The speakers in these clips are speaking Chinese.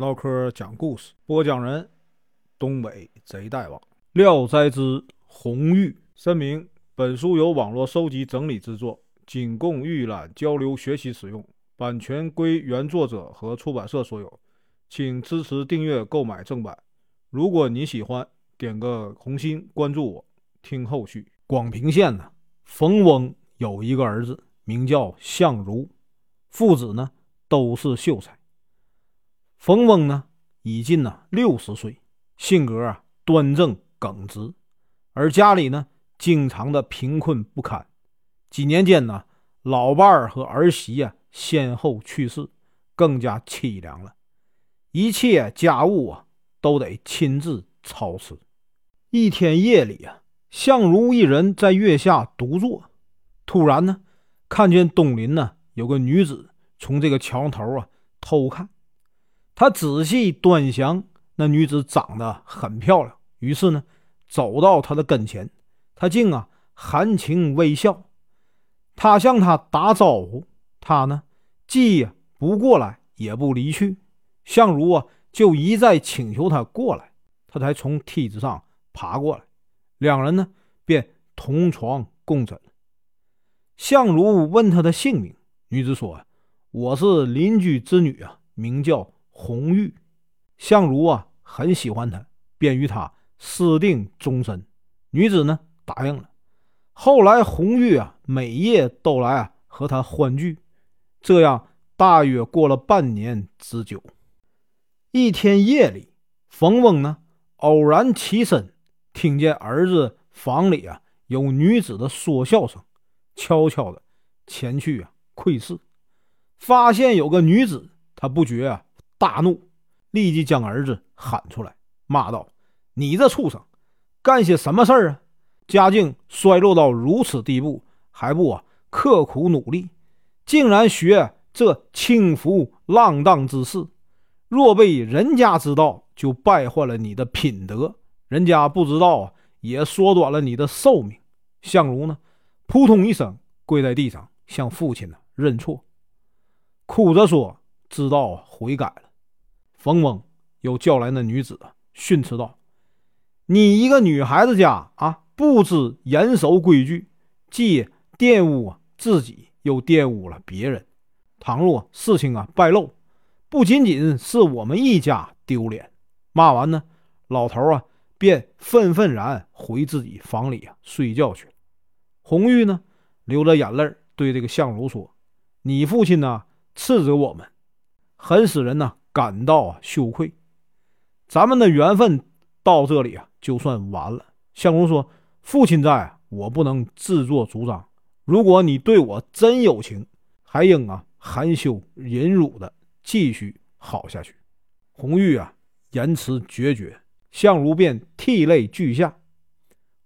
唠嗑讲故事，播讲人：东北贼大王《聊斋之红玉》。声明：本书由网络收集整理制作，仅供预览、交流、学习使用，版权归原作者和出版社所有，请支持订阅、购买正版。如果你喜欢，点个红心，关注我，听后续。广平县呢，冯翁有一个儿子，名叫相如，父子呢都是秀才。冯翁呢，已近呢六十岁，性格啊端正耿直，而家里呢经常的贫困不堪。几年间呢，老伴儿和儿媳呀先后去世，更加凄凉了。一切家务啊都得亲自操持。一天夜里啊，相如一人在月下独坐，突然呢，看见东邻呢有个女子从这个桥头啊偷看。他仔细端详那女子，长得很漂亮。于是呢，走到她的跟前，他竟啊含情微笑。他向她打招呼，她呢既不过来，也不离去。相如啊就一再请求他过来，他才从梯子上爬过来。两人呢便同床共枕。相如问他的姓名，女子说：“我是邻居之女啊，名叫。”红玉，相如啊很喜欢她，便与她私定终身。女子呢答应了。后来红玉啊每夜都来啊和他欢聚，这样大约过了半年之久。一天夜里，冯翁呢偶然起身，听见儿子房里啊有女子的说笑声，悄悄的前去啊窥视，发现有个女子，他不觉啊。大怒，立即将儿子喊出来，骂道：“你这畜生，干些什么事儿啊？家境衰落到如此地步，还不啊刻苦努力，竟然学这轻浮浪荡之事。若被人家知道，就败坏了你的品德；人家不知道啊，也缩短了你的寿命。”相如呢，扑通一声跪在地上，向父亲呢认错，哭着说：“知道悔改了。”冯翁又叫来那女子，训斥道：“你一个女孩子家啊，不知严守规矩，既玷污自己，又玷污了别人。倘若事情啊败露，不仅仅是我们一家丢脸。”骂完呢，老头啊便愤愤然回自己房里啊睡觉去了。红玉呢流着眼泪对这个相如说：“你父亲呢斥责我们，很使人呢。”感到羞愧，咱们的缘分到这里啊就算完了。相公说：“父亲在，我不能自作主张。如果你对我真有情，还应啊含羞忍辱的继续好下去。”红玉啊言辞决绝，相如便涕泪俱下。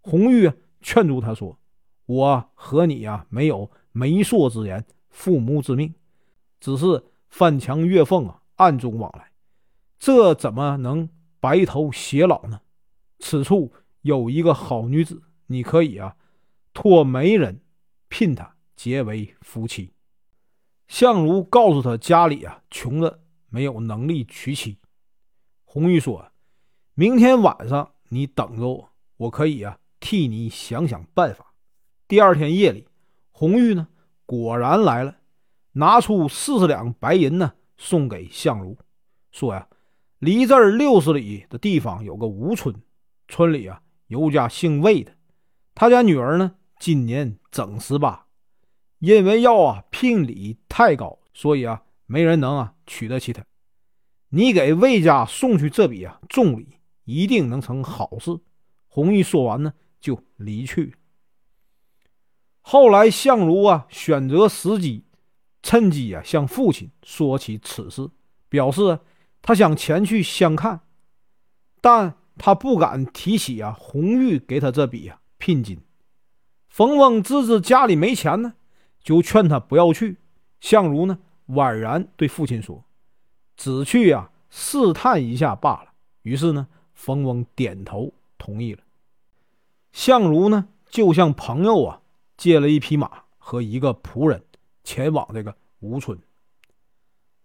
红玉劝住他说：“我和你呀没有媒妁之言、父母之命，只是翻墙越缝啊。”暗中往来，这怎么能白头偕老呢？此处有一个好女子，你可以啊，托媒人聘她结为夫妻。相如告诉他家里啊穷的没有能力娶妻。红玉说：“明天晚上你等着我，我可以啊替你想想办法。”第二天夜里，红玉呢果然来了，拿出四十两白银呢。送给相如，说呀，离这儿六十里的地方有个吴村，村里啊有家姓魏的，他家女儿呢今年整十八，因为要啊聘礼太高，所以啊没人能啊娶得起她。你给魏家送去这笔啊重礼，一定能成好事。红玉说完呢，就离去。后来相如啊选择时机。趁机啊，向父亲说起此事，表示他想前去相看，但他不敢提起啊红玉给他这笔啊聘金。冯翁自知家里没钱呢，就劝他不要去。相如呢，婉然对父亲说：“只去啊试探一下罢了。”于是呢，冯翁点头同意了。相如呢，就向朋友啊借了一匹马和一个仆人。前往这个吴村，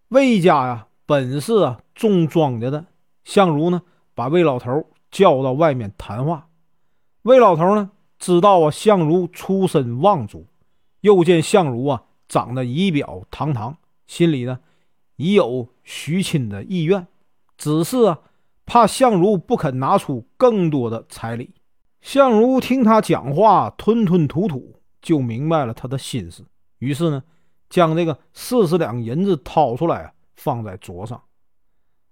魏家呀本是啊种庄稼的。相如呢，把魏老头叫到外面谈话。魏老头呢，知道啊相如出身望族，又见相如啊长得仪表堂堂，心里呢已有许亲的意愿，只是啊怕相如不肯拿出更多的彩礼。相如听他讲话吞吞吐吐，就明白了他的心思，于是呢，将这个四十两银子掏出来啊，放在桌上。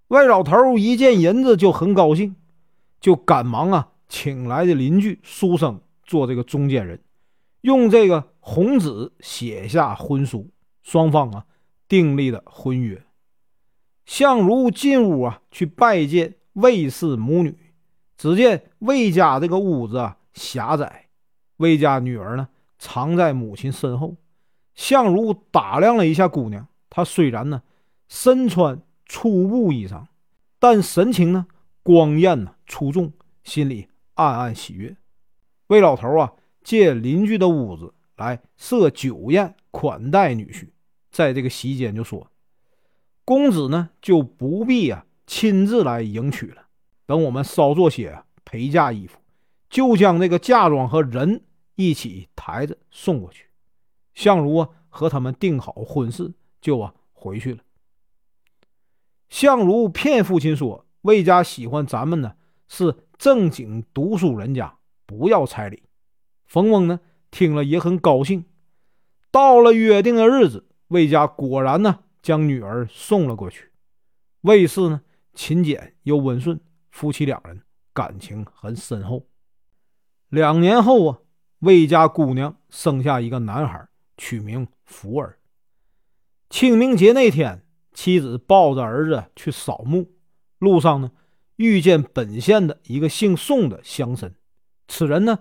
魏老头一见银子就很高兴，就赶忙啊，请来的邻居书生做这个中间人，用这个红纸写下婚书，双方啊订立了婚约。相如进屋啊，去拜见魏氏母女，只见魏家这个屋子啊狭窄，魏家女儿呢藏在母亲身后。相如打量了一下姑娘，她虽然呢身穿。粗布衣裳，但神情呢光艳呢出众，心里暗暗喜悦。魏老头啊，借邻居的屋子来设酒宴款待女婿，在这个席间就说：“公子呢就不必啊亲自来迎娶了，等我们稍做些陪嫁衣服，就将这个嫁妆和人一起抬着送过去。”相如啊和他们定好婚事，就啊回去了。相如骗父亲说：“魏家喜欢咱们呢，是正经读书人家，不要彩礼。”冯翁呢听了也很高兴。到了约定的日子，魏家果然呢将女儿送了过去。魏氏呢勤俭又温顺，夫妻两人感情很深厚。两年后啊，魏家姑娘生下一个男孩，取名福儿。清明节那天。妻子抱着儿子去扫墓，路上呢遇见本县的一个姓宋的乡绅。此人呢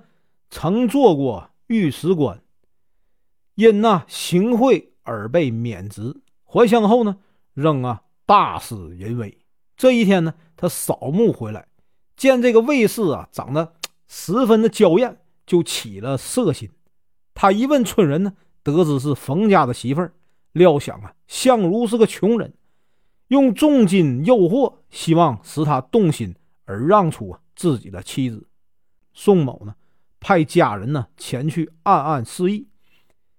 曾做过御史官，因那行贿而被免职。还乡后呢仍啊大肆淫威。这一天呢他扫墓回来，见这个卫士啊长得十分的娇艳，就起了色心。他一问村人呢，得知是冯家的媳妇儿。料想啊，相如是个穷人，用重金诱惑，希望使他动心而让出自己的妻子。宋某呢，派家人呢前去暗暗示意。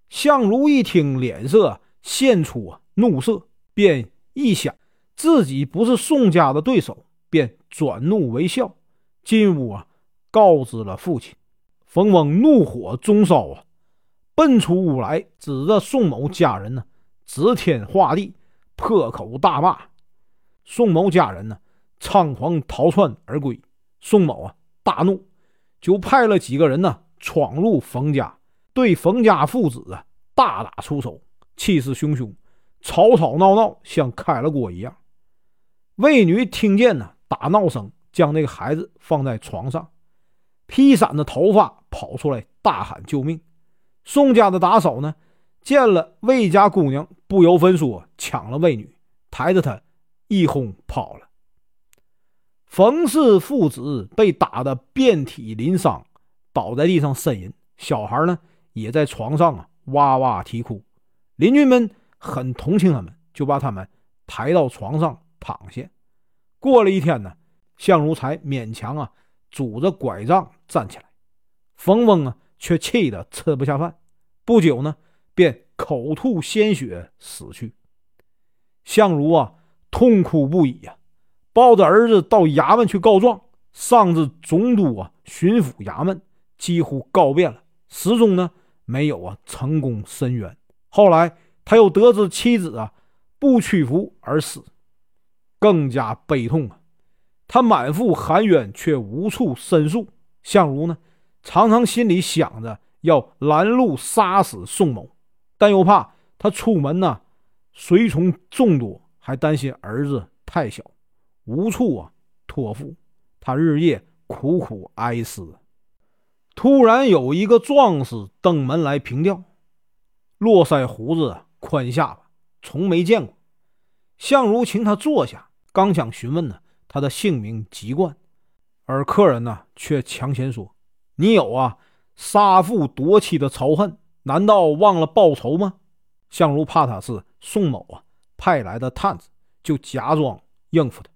相如一听，脸色现出怒色，便一想自己不是宋家的对手，便转怒为笑，进屋啊告知了父亲。冯翁怒火中烧啊，奔出屋来，指着宋某家人呢。指天画地，破口大骂。宋某家人呢，仓皇逃窜而归。宋某啊，大怒，就派了几个人呢，闯入冯家，对冯家父子啊大打出手，气势汹汹，吵吵闹闹，像开了锅一样。魏女听见呢打闹声，将那个孩子放在床上，披散的头发跑出来，大喊救命。宋家的打手呢？见了魏家姑娘，不由分说抢了魏女，抬着她一哄跑了。冯氏父子被打得遍体鳞伤，倒在地上呻吟。小孩呢，也在床上啊哇哇啼哭。邻居们很同情他们，就把他们抬到床上躺下。过了一天呢，向如才勉强啊拄着拐杖站起来。冯翁啊却气得吃不下饭。不久呢。便口吐鲜血死去。相如啊，痛哭不已呀，抱着儿子到衙门去告状，上至总督啊、巡抚衙门，几乎告遍了，始终呢没有啊成功申冤。后来他又得知妻子啊不屈服而死，更加悲痛啊。他满腹含冤，却无处申诉。相如呢，常常心里想着要拦路杀死宋某。但又怕他出门呢，随从众多，还担心儿子太小，无处啊托付。他日夜苦苦哀思。突然有一个壮士登门来凭吊，络腮胡子，宽下巴，从没见过。相如请他坐下，刚想询问呢他的姓名籍贯，而客人呢却抢先说：“你有啊杀父夺妻的仇恨。”难道忘了报仇吗？相如怕他是宋某啊派来的探子，就假装应付他。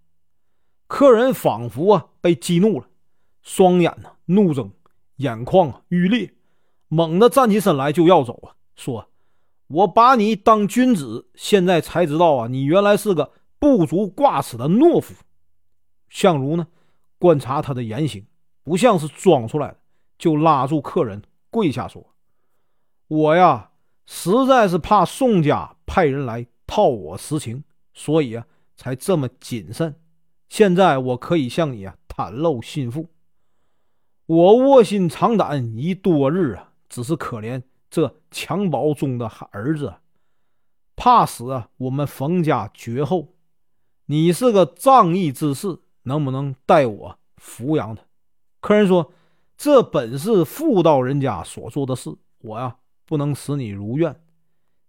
客人仿佛啊被激怒了，双眼呢怒睁，眼眶啊欲裂，猛地站起身来就要走啊，说：“我把你当君子，现在才知道啊，你原来是个不足挂齿的懦夫。”相如呢观察他的言行，不像是装出来的，就拉住客人跪下说：“我呀。”实在是怕宋家派人来套我实情，所以啊，才这么谨慎。现在我可以向你啊袒露心腹。我卧薪尝胆已多日啊，只是可怜这襁褓中的儿子，怕死啊！我们冯家绝后。你是个仗义之士，能不能代我抚养他？客人说：“这本是妇道人家所做的事，我呀。”不能使你如愿，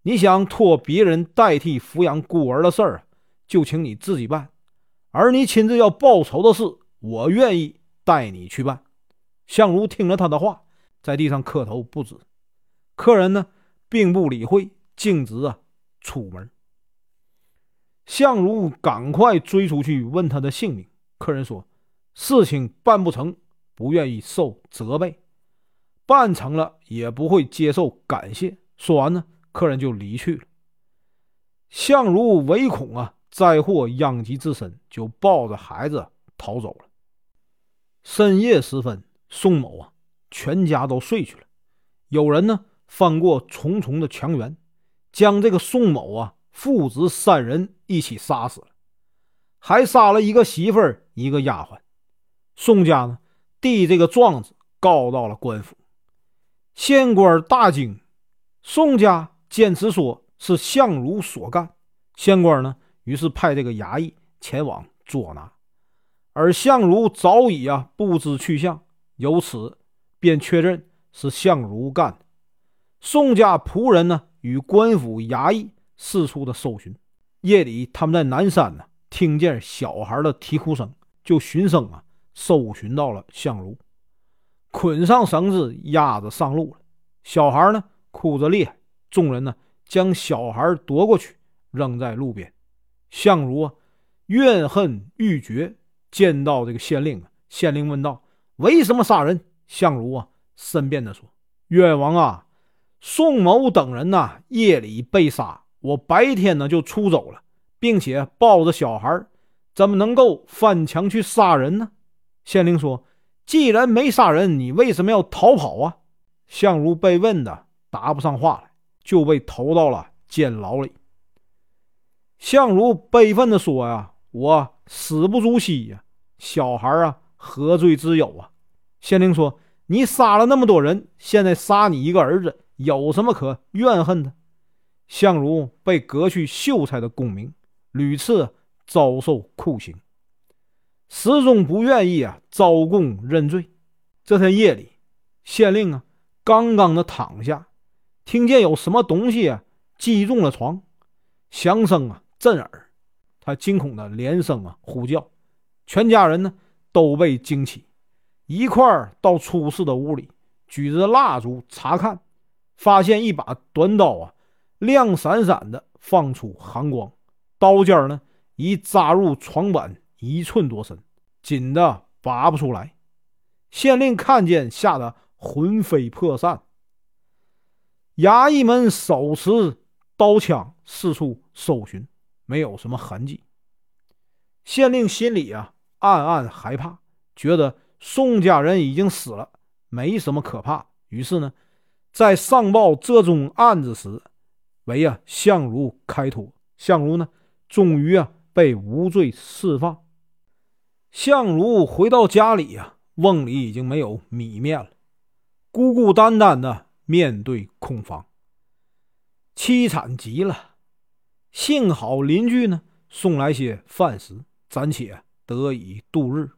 你想托别人代替抚养孤儿的事儿，就请你自己办；而你亲自要报仇的事，我愿意带你去办。相如听了他的话，在地上磕头不止。客人呢，并不理会，径直啊出门。相如赶快追出去问他的姓名。客人说：“事情办不成，不愿意受责备。”办成了也不会接受感谢。说完呢，客人就离去了。相如唯恐啊灾祸殃及自身，就抱着孩子逃走了。深夜时分，宋某啊全家都睡去了。有人呢翻过重重的墙垣，将这个宋某啊父子三人一起杀死了，还杀了一个媳妇儿一个丫鬟。宋家呢递这个状子告到了官府。县官大惊，宋家坚持说是相如所干。县官呢，于是派这个衙役前往捉拿，而相如早已啊不知去向，由此便确认是相如干的。宋家仆人呢，与官府衙役四处的搜寻。夜里，他们在南山呢，听见小孩的啼哭声，就寻声啊搜寻到了相如。捆上绳子，押着上路了。小孩呢，哭着厉害。众人呢，将小孩夺过去，扔在路边。相如啊，怨恨欲绝。见到这个县令啊，县令问道：“为什么杀人？”相如啊，申辩的说：“冤枉啊！宋某等人呐，夜里被杀，我白天呢就出走了，并且抱着小孩，怎么能够翻墙去杀人呢？”县令说。既然没杀人，你为什么要逃跑啊？相如被问的答不上话来，就被投到了监牢里。相如悲愤地说：“呀，我死不足惜呀，小孩啊，何罪之有啊？”县令说：“你杀了那么多人，现在杀你一个儿子，有什么可怨恨的？”相如被革去秀才的功名，屡次遭受酷刑。始终不愿意啊，招供认罪。这天夜里，县令啊，刚刚的躺下，听见有什么东西啊击中了床，响声啊震耳，他惊恐的连声啊呼叫，全家人呢都被惊起，一块儿到出事的屋里，举着蜡烛查看，发现一把短刀啊，亮闪闪的放出寒光，刀尖呢已扎入床板。一寸多深，紧的拔不出来。县令看见，吓得魂飞魄散。衙役们手持刀枪，四处搜寻，没有什么痕迹。县令心里啊暗暗害怕，觉得宋家人已经死了，没什么可怕。于是呢，在上报这宗案子时，为啊相如开脱。相如呢，终于啊被无罪释放。相如回到家里呀，瓮里已经没有米面了，孤孤单单的面对空房，凄惨极了。幸好邻居呢送来些饭食，暂且得以度日。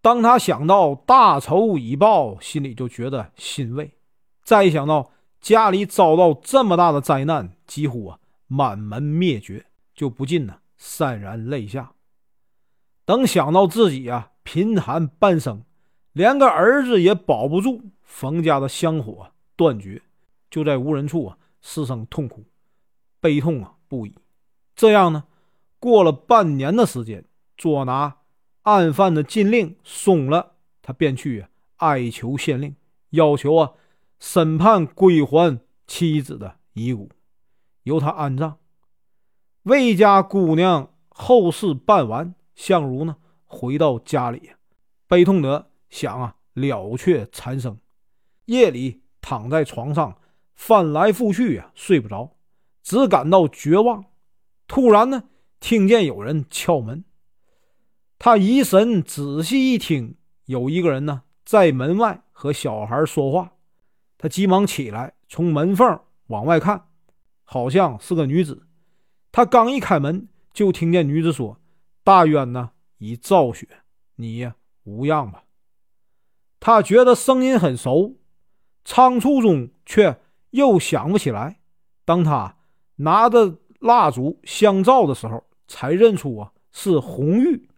当他想到大仇已报，心里就觉得欣慰；再一想到家里遭到这么大的灾难，几乎啊满门灭绝，就不禁呢潸然泪下。等想到自己啊贫寒半生，连个儿子也保不住，冯家的香火断绝，就在无人处啊失声痛哭，悲痛啊不已。这样呢，过了半年的时间，捉拿案犯的禁令松了，他便去哀求县令，要求啊审判归还妻子的遗骨，由他安葬。魏家姑娘后事办完，相如呢回到家里，悲痛的想啊了却残生。夜里躺在床上翻来覆去啊睡不着，只感到绝望。突然呢。听见有人敲门，他疑神仔细一听，有一个人呢在门外和小孩说话。他急忙起来，从门缝往外看，好像是个女子。他刚一开门，就听见女子说：“大渊呢已赵雪，你无恙吧？”他觉得声音很熟，仓促中却又想不起来。当他拿着蜡烛相照的时候，才认出啊是红玉，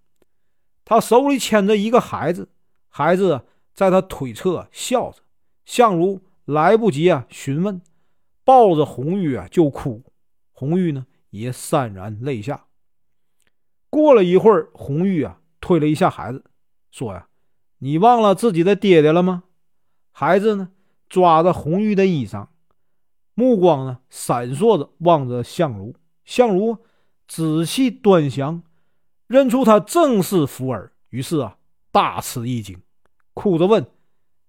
他手里牵着一个孩子，孩子在他腿侧笑着。相如来不及啊询问，抱着红玉啊就哭，红玉呢也潸然泪下。过了一会儿，红玉啊推了一下孩子，说呀：“你忘了自己的爹爹了吗？”孩子呢抓着红玉的衣裳，目光呢闪烁着望着相如，相如。仔细端详，认出他正是福儿，于是啊，大吃一惊，哭着问：“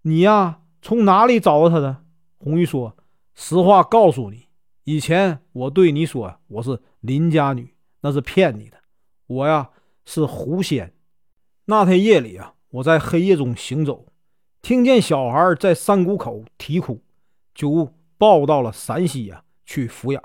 你呀，从哪里找到他的？”红玉说：“实话告诉你，以前我对你说我是林家女，那是骗你的。我呀是狐仙。那天夜里啊，我在黑夜中行走，听见小孩在山谷口啼哭，就抱到了陕西呀去抚养。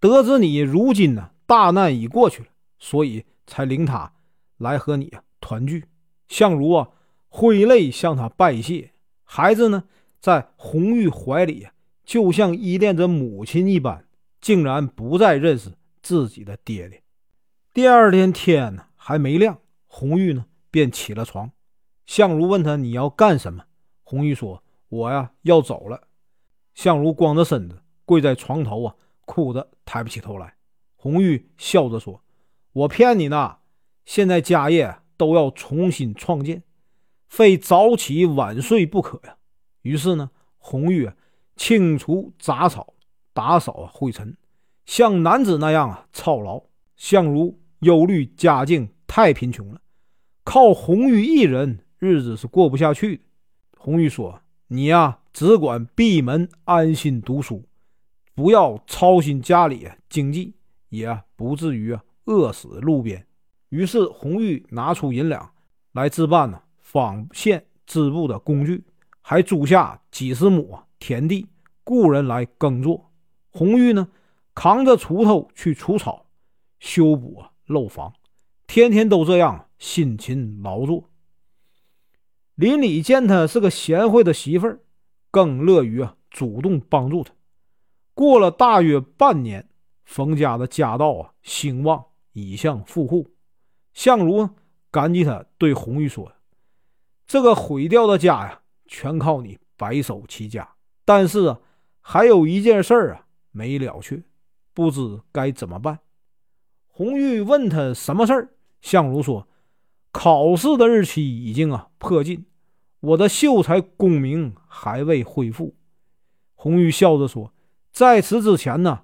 得知你如今呢。”大难已过去了，所以才领他来和你啊团聚。相如啊，挥泪向他拜谢。孩子呢，在红玉怀里就像依恋着母亲一般，竟然不再认识自己的爹爹。第二天天呢还没亮，红玉呢便起了床。相如问他：“你要干什么？”红玉说：“我呀要走了。”相如光着身子跪在床头啊，哭得抬不起头来。红玉笑着说：“我骗你呢，现在家业都要重新创建，非早起晚睡不可呀。”于是呢，红玉清除杂草，打扫灰尘，像男子那样啊操劳。相如忧虑家境太贫穷了，靠红玉一人日子是过不下去的。红玉说：“你呀，只管闭门安心读书，不要操心家里经济。”也不至于饿死路边。于是红玉拿出银两来置办呢纺线织布的工具，还租下几十亩田地雇人来耕作。红玉呢扛着锄头去除草、修补啊漏房，天天都这样辛勤劳作。邻里见他是个贤惠的媳妇儿，更乐于啊主动帮助他。过了大约半年。冯家的家道啊兴旺，已向富户。相如感激他，对红玉说：“这个毁掉的家呀，全靠你白手起家。但是啊，还有一件事啊没了却，不知该怎么办。”红玉问他什么事儿，相如说：“考试的日期已经啊迫近，我的秀才功名还未恢复。”红玉笑着说：“在此之前呢。”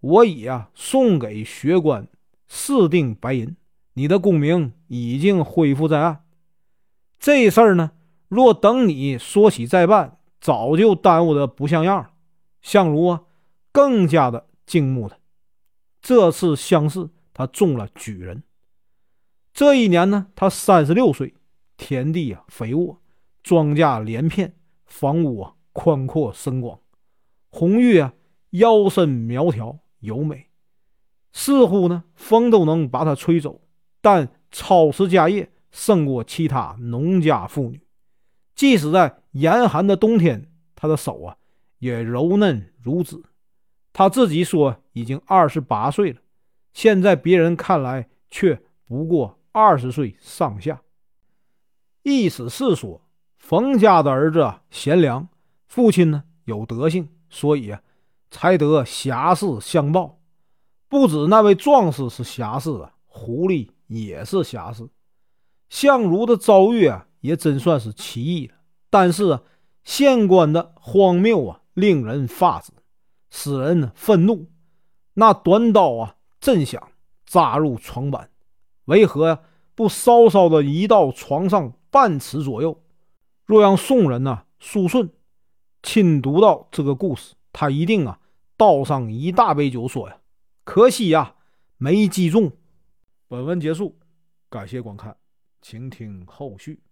我已啊送给学官四锭白银，你的功名已经恢复在案。这事儿呢，若等你说起再办，早就耽误的不像样了。相如啊，更加的敬慕他。这次乡试，他中了举人。这一年呢，他三十六岁，田地啊肥沃，庄稼连片，房屋啊宽阔深广。红玉啊，腰身苗条。优美，似乎呢风都能把她吹走，但操持家业胜过其他农家妇女。即使在严寒的冬天，她的手啊也柔嫩如纸。她自己说已经二十八岁了，现在别人看来却不过二十岁上下。意思是说，冯家的儿子贤良，父亲呢有德行，所以啊。才得侠士相报，不止那位壮士是侠士啊，狐狸也是侠士。相如的遭遇啊，也真算是奇异了。但是啊，县官的荒谬啊，令人发指，使人愤怒。那短刀啊，真想扎入床板，为何？不稍稍的移到床上半尺左右？若让宋人呢，苏顺亲读到这个故事，他一定啊，倒上一大杯酒，说呀：“可惜呀，没击中。”本文结束，感谢观看，请听后续。